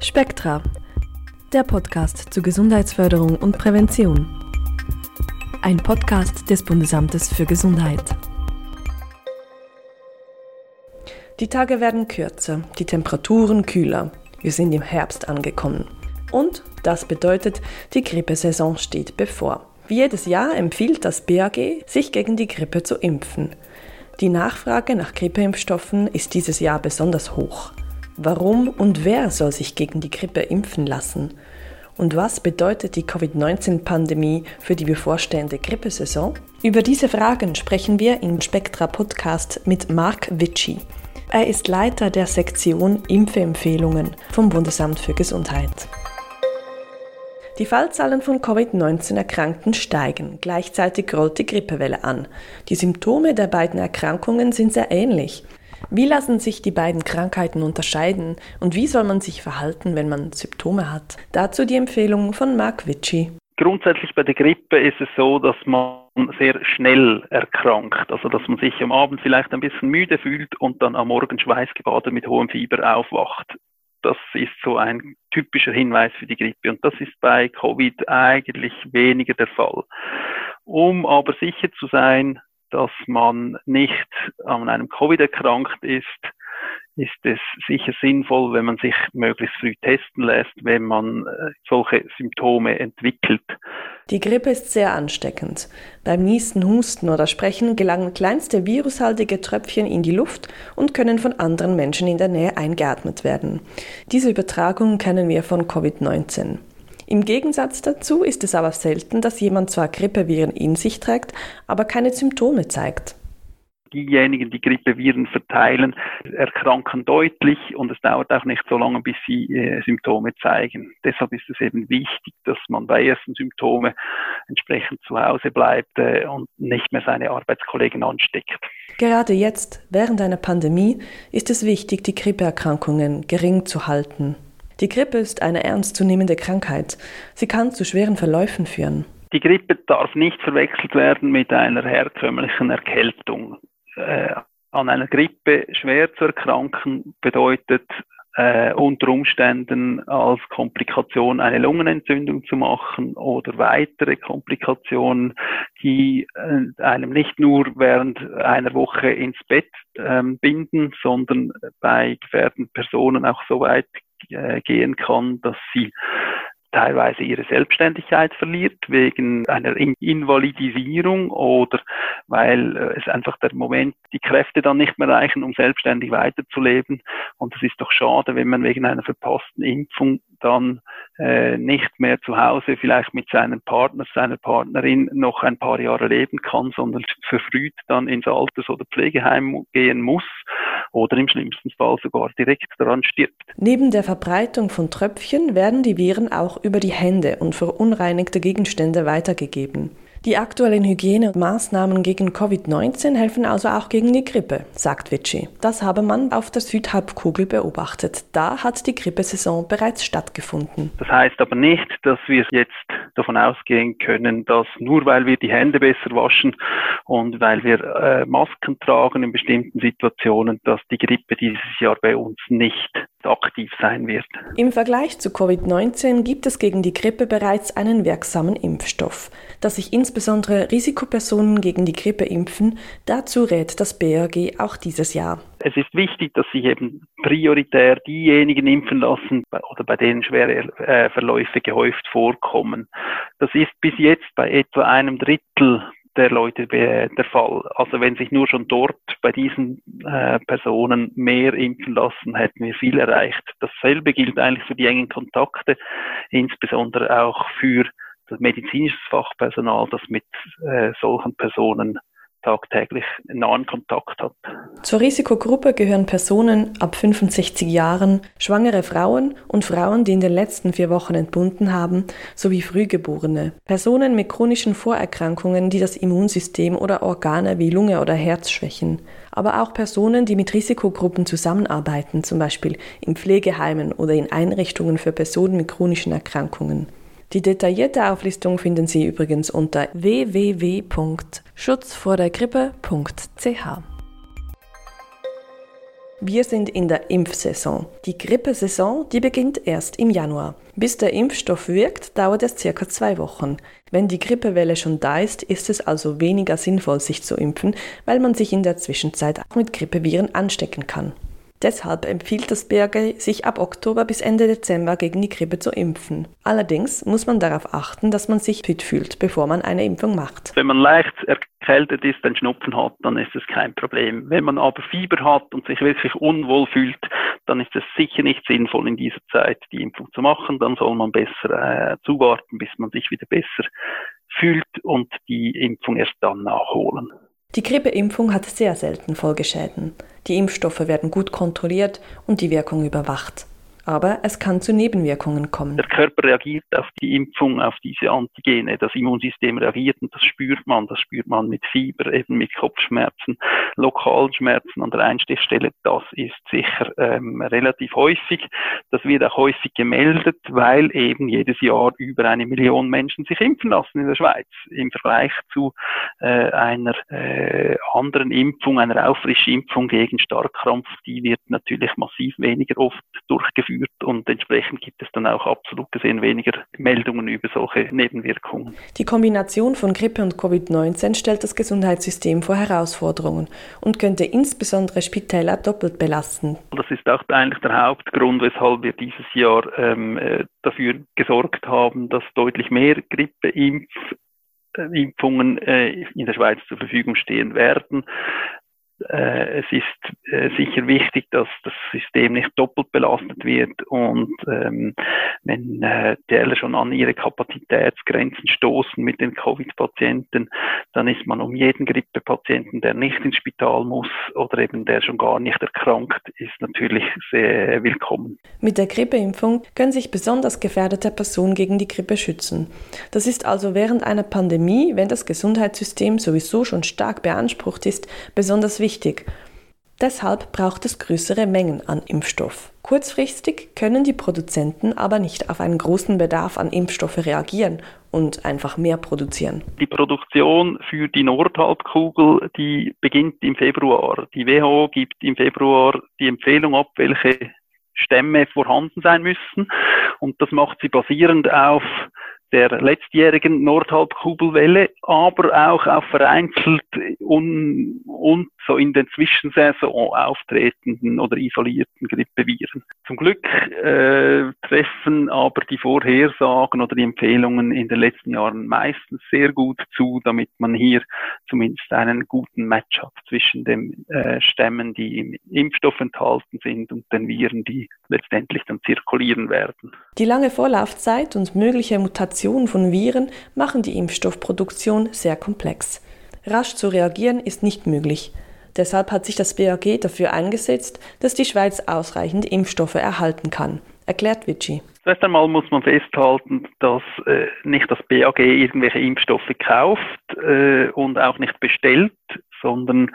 Spektra, der Podcast zur Gesundheitsförderung und Prävention. Ein Podcast des Bundesamtes für Gesundheit. Die Tage werden kürzer, die Temperaturen kühler. Wir sind im Herbst angekommen. Und das bedeutet, die Grippesaison steht bevor. Wie jedes Jahr empfiehlt das BAG, sich gegen die Grippe zu impfen. Die Nachfrage nach Grippeimpfstoffen ist dieses Jahr besonders hoch. Warum und wer soll sich gegen die Grippe impfen lassen? Und was bedeutet die Covid-19-Pandemie für die bevorstehende Grippesaison? Über diese Fragen sprechen wir im Spektra Podcast mit Marc Witschi. Er ist Leiter der Sektion Impfempfehlungen vom Bundesamt für Gesundheit. Die Fallzahlen von Covid-19-Erkrankten steigen. Gleichzeitig rollt die Grippewelle an. Die Symptome der beiden Erkrankungen sind sehr ähnlich. Wie lassen sich die beiden Krankheiten unterscheiden und wie soll man sich verhalten, wenn man Symptome hat? Dazu die Empfehlung von Mark Witschi. Grundsätzlich bei der Grippe ist es so, dass man sehr schnell erkrankt, also dass man sich am Abend vielleicht ein bisschen müde fühlt und dann am Morgen schweißgebadet mit hohem Fieber aufwacht. Das ist so ein typischer Hinweis für die Grippe und das ist bei Covid eigentlich weniger der Fall. Um aber sicher zu sein, dass man nicht an einem Covid erkrankt ist, ist es sicher sinnvoll, wenn man sich möglichst früh testen lässt, wenn man äh, solche Symptome entwickelt. Die Grippe ist sehr ansteckend. Beim Nießen, Husten oder Sprechen gelangen kleinste virushaltige Tröpfchen in die Luft und können von anderen Menschen in der Nähe eingeatmet werden. Diese Übertragung kennen wir von Covid-19. Im Gegensatz dazu ist es aber selten, dass jemand zwar Grippeviren in sich trägt, aber keine Symptome zeigt. Diejenigen, die Grippeviren verteilen, erkranken deutlich und es dauert auch nicht so lange, bis sie äh, Symptome zeigen. Deshalb ist es eben wichtig, dass man bei ersten Symptomen entsprechend zu Hause bleibt äh, und nicht mehr seine Arbeitskollegen ansteckt. Gerade jetzt, während einer Pandemie, ist es wichtig, die Grippeerkrankungen gering zu halten. Die Grippe ist eine ernstzunehmende Krankheit. Sie kann zu schweren Verläufen führen. Die Grippe darf nicht verwechselt werden mit einer herkömmlichen Erkältung. Äh, an einer Grippe schwer zu erkranken bedeutet äh, unter Umständen als Komplikation eine Lungenentzündung zu machen oder weitere Komplikationen, die äh, einem nicht nur während einer Woche ins Bett ähm, binden, sondern bei gefährdeten Personen auch so weit äh, gehen kann, dass sie teilweise ihre Selbstständigkeit verliert wegen einer Invalidisierung oder weil äh, es einfach der Moment die Kräfte dann nicht mehr reichen, um selbstständig weiterzuleben. Und es ist doch schade, wenn man wegen einer verpassten Impfung dann äh, nicht mehr zu Hause vielleicht mit seinem Partner, seiner Partnerin noch ein paar Jahre leben kann, sondern verfrüht dann ins Alters- oder Pflegeheim gehen muss oder im schlimmsten Fall sogar direkt daran stirbt. Neben der Verbreitung von Tröpfchen werden die Viren auch über die Hände und verunreinigte Gegenstände weitergegeben. Die aktuellen Hygienemaßnahmen gegen Covid-19 helfen also auch gegen die Grippe, sagt Vici. Das habe man auf der Südhalbkugel beobachtet. Da hat die Grippesaison bereits stattgefunden. Das heißt aber nicht, dass wir jetzt davon ausgehen können, dass nur weil wir die Hände besser waschen und weil wir äh, Masken tragen in bestimmten Situationen, dass die Grippe dieses Jahr bei uns nicht aktiv sein wird. Im Vergleich zu Covid-19 gibt es gegen die Grippe bereits einen wirksamen Impfstoff. Dass sich insbesondere Risikopersonen gegen die Grippe impfen, dazu rät das BRG auch dieses Jahr. Es ist wichtig, dass sich eben prioritär diejenigen impfen lassen oder bei denen schwere äh, Verläufe gehäuft vorkommen. Das ist bis jetzt bei etwa einem Drittel der Leute der Fall. Also wenn sich nur schon dort bei diesen äh, Personen mehr impfen lassen, hätten wir viel erreicht. Dasselbe gilt eigentlich für die engen Kontakte, insbesondere auch für das medizinische Fachpersonal, das mit äh, solchen Personen tagtäglich nahen Kontakt hat. Zur Risikogruppe gehören Personen ab 65 Jahren, schwangere Frauen und Frauen, die in den letzten vier Wochen entbunden haben, sowie Frühgeborene. Personen mit chronischen Vorerkrankungen, die das Immunsystem oder Organe wie Lunge oder Herz schwächen. Aber auch Personen, die mit Risikogruppen zusammenarbeiten, zum Beispiel in Pflegeheimen oder in Einrichtungen für Personen mit chronischen Erkrankungen. Die detaillierte Auflistung finden Sie übrigens unter www.schutzvordergrippe.ch. Wir sind in der Impfsaison. Die Grippesaison, die beginnt erst im Januar. Bis der Impfstoff wirkt, dauert es circa zwei Wochen. Wenn die Grippewelle schon da ist, ist es also weniger sinnvoll, sich zu impfen, weil man sich in der Zwischenzeit auch mit Grippeviren anstecken kann. Deshalb empfiehlt das BAG, sich ab Oktober bis Ende Dezember gegen die Grippe zu impfen. Allerdings muss man darauf achten, dass man sich fit fühlt, bevor man eine Impfung macht. Wenn man leicht erkältet ist, einen Schnupfen hat, dann ist es kein Problem. Wenn man aber Fieber hat und sich wirklich unwohl fühlt, dann ist es sicher nicht sinnvoll, in dieser Zeit die Impfung zu machen. Dann soll man besser äh, zuwarten, bis man sich wieder besser fühlt und die Impfung erst dann nachholen. Die Grippeimpfung hat sehr selten Folgeschäden. Die Impfstoffe werden gut kontrolliert und die Wirkung überwacht. Aber es kann zu Nebenwirkungen kommen. Der Körper reagiert auf die Impfung, auf diese Antigene. Das Immunsystem reagiert und das spürt man. Das spürt man mit Fieber, eben mit Kopfschmerzen, lokalen Schmerzen an der Einstichstelle. Das ist sicher ähm, relativ häufig. Das wird auch häufig gemeldet, weil eben jedes Jahr über eine Million Menschen sich impfen lassen in der Schweiz. Im Vergleich zu äh, einer äh, anderen Impfung, einer Auffrischimpfung gegen Starkkrampf, die wird natürlich massiv weniger oft durchgeführt führt und entsprechend gibt es dann auch absolut gesehen weniger Meldungen über solche Nebenwirkungen. Die Kombination von Grippe und Covid-19 stellt das Gesundheitssystem vor Herausforderungen und könnte insbesondere Spitäler doppelt belasten. Das ist auch eigentlich der Hauptgrund, weshalb wir dieses Jahr ähm, äh, dafür gesorgt haben, dass deutlich mehr Grippeimpf Impfungen äh, in der Schweiz zur Verfügung stehen werden. Äh, es ist äh, sicher wichtig, dass das System nicht doppelt belastet wird und ähm, wenn äh, die schon an ihre Kapazitätsgrenzen stoßen mit den Covid-Patienten, dann ist man um jeden Grippepatienten, der nicht ins Spital muss oder eben der schon gar nicht erkrankt ist, natürlich sehr willkommen. Mit der Grippeimpfung können sich besonders gefährdete Personen gegen die Grippe schützen. Das ist also während einer Pandemie, wenn das Gesundheitssystem sowieso schon stark beansprucht ist, besonders wichtig wichtig. Deshalb braucht es größere Mengen an Impfstoff. Kurzfristig können die Produzenten aber nicht auf einen großen Bedarf an Impfstoffe reagieren und einfach mehr produzieren. Die Produktion für die Nordhalbkugel, die beginnt im Februar. Die WHO gibt im Februar die Empfehlung ab, welche Stämme vorhanden sein müssen. Und das macht sie basierend auf der letztjährigen Nordhalbkugelwelle, aber auch auf vereinzelt und, und so in den Zwischensaison auftretenden oder isolierten Grippeviren. Zum Glück äh, treffen aber die Vorhersagen oder die Empfehlungen in den letzten Jahren meistens sehr gut zu, damit man hier zumindest einen guten Match hat zwischen den äh, Stämmen, die im Impfstoff enthalten sind und den Viren, die letztendlich dann zirkulieren werden. Die lange Vorlaufzeit und mögliche Mutationen von Viren machen die Impfstoffproduktion sehr komplex. Rasch zu reagieren ist nicht möglich. Deshalb hat sich das BAG dafür eingesetzt, dass die Schweiz ausreichend Impfstoffe erhalten kann, erklärt Vici. Zuerst einmal muss man festhalten, dass äh, nicht das BAG irgendwelche Impfstoffe kauft äh, und auch nicht bestellt, sondern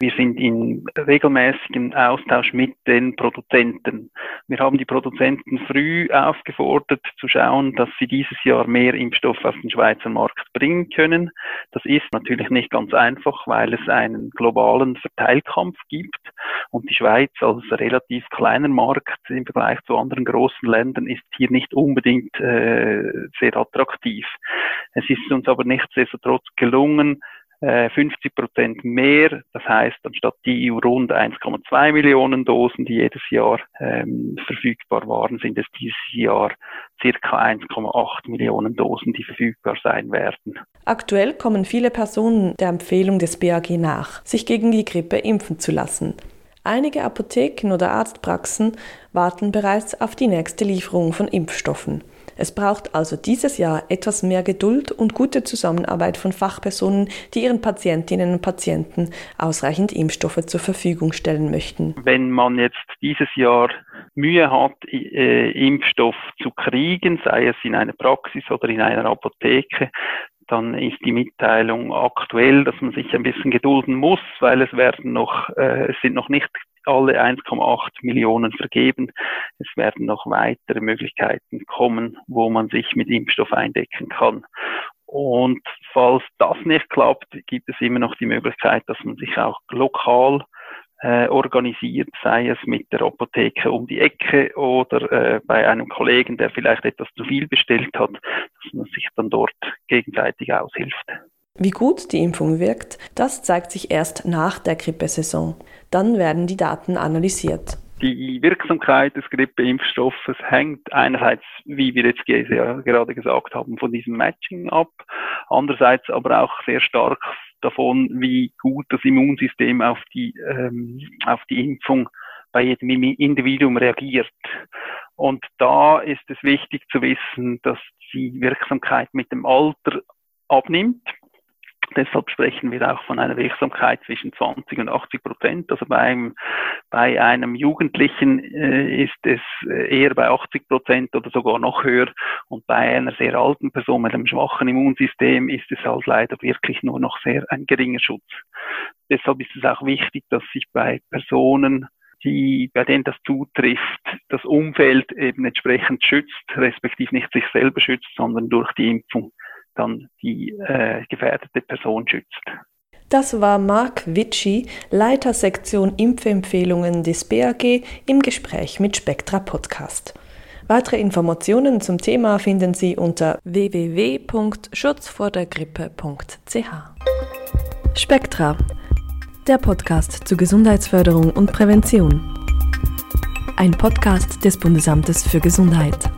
wir sind in regelmäßigem Austausch mit den Produzenten. Wir haben die Produzenten früh aufgefordert zu schauen, dass sie dieses Jahr mehr Impfstoff auf den Schweizer Markt bringen können. Das ist natürlich nicht ganz einfach, weil es einen globalen Verteilkampf gibt und die Schweiz als relativ kleiner Markt im Vergleich zu anderen großen Ländern ist hier nicht unbedingt äh, sehr attraktiv. Es ist uns aber nichtsdestotrotz gelungen, 50 äh, Prozent mehr. Das heißt, anstatt die EU rund 1,2 Millionen Dosen, die jedes Jahr ähm, verfügbar waren, sind es dieses Jahr circa 1,8 Millionen Dosen, die verfügbar sein werden. Aktuell kommen viele Personen der Empfehlung des BAG nach, sich gegen die Grippe impfen zu lassen. Einige Apotheken oder Arztpraxen warten bereits auf die nächste Lieferung von Impfstoffen. Es braucht also dieses Jahr etwas mehr Geduld und gute Zusammenarbeit von Fachpersonen, die ihren Patientinnen und Patienten ausreichend Impfstoffe zur Verfügung stellen möchten. Wenn man jetzt dieses Jahr Mühe hat, äh, Impfstoff zu kriegen, sei es in einer Praxis oder in einer Apotheke, dann ist die Mitteilung aktuell, dass man sich ein bisschen gedulden muss, weil es werden noch, äh, es sind noch nicht alle 1,8 Millionen vergeben. Es werden noch weitere Möglichkeiten kommen, wo man sich mit Impfstoff eindecken kann. Und falls das nicht klappt, gibt es immer noch die Möglichkeit, dass man sich auch lokal äh, organisiert, sei es mit der Apotheke um die Ecke oder äh, bei einem Kollegen, der vielleicht etwas zu viel bestellt hat, dass man sich dann dort gegenseitig aushilft. Wie gut die Impfung wirkt, das zeigt sich erst nach der Grippesaison. Dann werden die Daten analysiert. Die Wirksamkeit des Grippeimpfstoffes hängt einerseits, wie wir jetzt gerade gesagt haben, von diesem Matching ab, andererseits aber auch sehr stark davon, wie gut das Immunsystem auf die, ähm, auf die Impfung bei jedem Individuum reagiert. Und da ist es wichtig zu wissen, dass die Wirksamkeit mit dem Alter abnimmt. Deshalb sprechen wir auch von einer Wirksamkeit zwischen 20 und 80 Prozent. Also beim, bei einem Jugendlichen äh, ist es äh, eher bei 80 Prozent oder sogar noch höher. Und bei einer sehr alten Person mit einem schwachen Immunsystem ist es halt leider wirklich nur noch sehr ein geringer Schutz. Deshalb ist es auch wichtig, dass sich bei Personen die, bei denen das zutrifft, das Umfeld eben entsprechend schützt, respektive nicht sich selber schützt, sondern durch die Impfung dann die äh, gefährdete Person schützt. Das war Marc Witschi, Leiter Sektion Impfempfehlungen des BAG im Gespräch mit Spektra Podcast. Weitere Informationen zum Thema finden Sie unter www.schutzvordergrippe.ch. Spektra, der Podcast zur Gesundheitsförderung und Prävention. Ein Podcast des Bundesamtes für Gesundheit.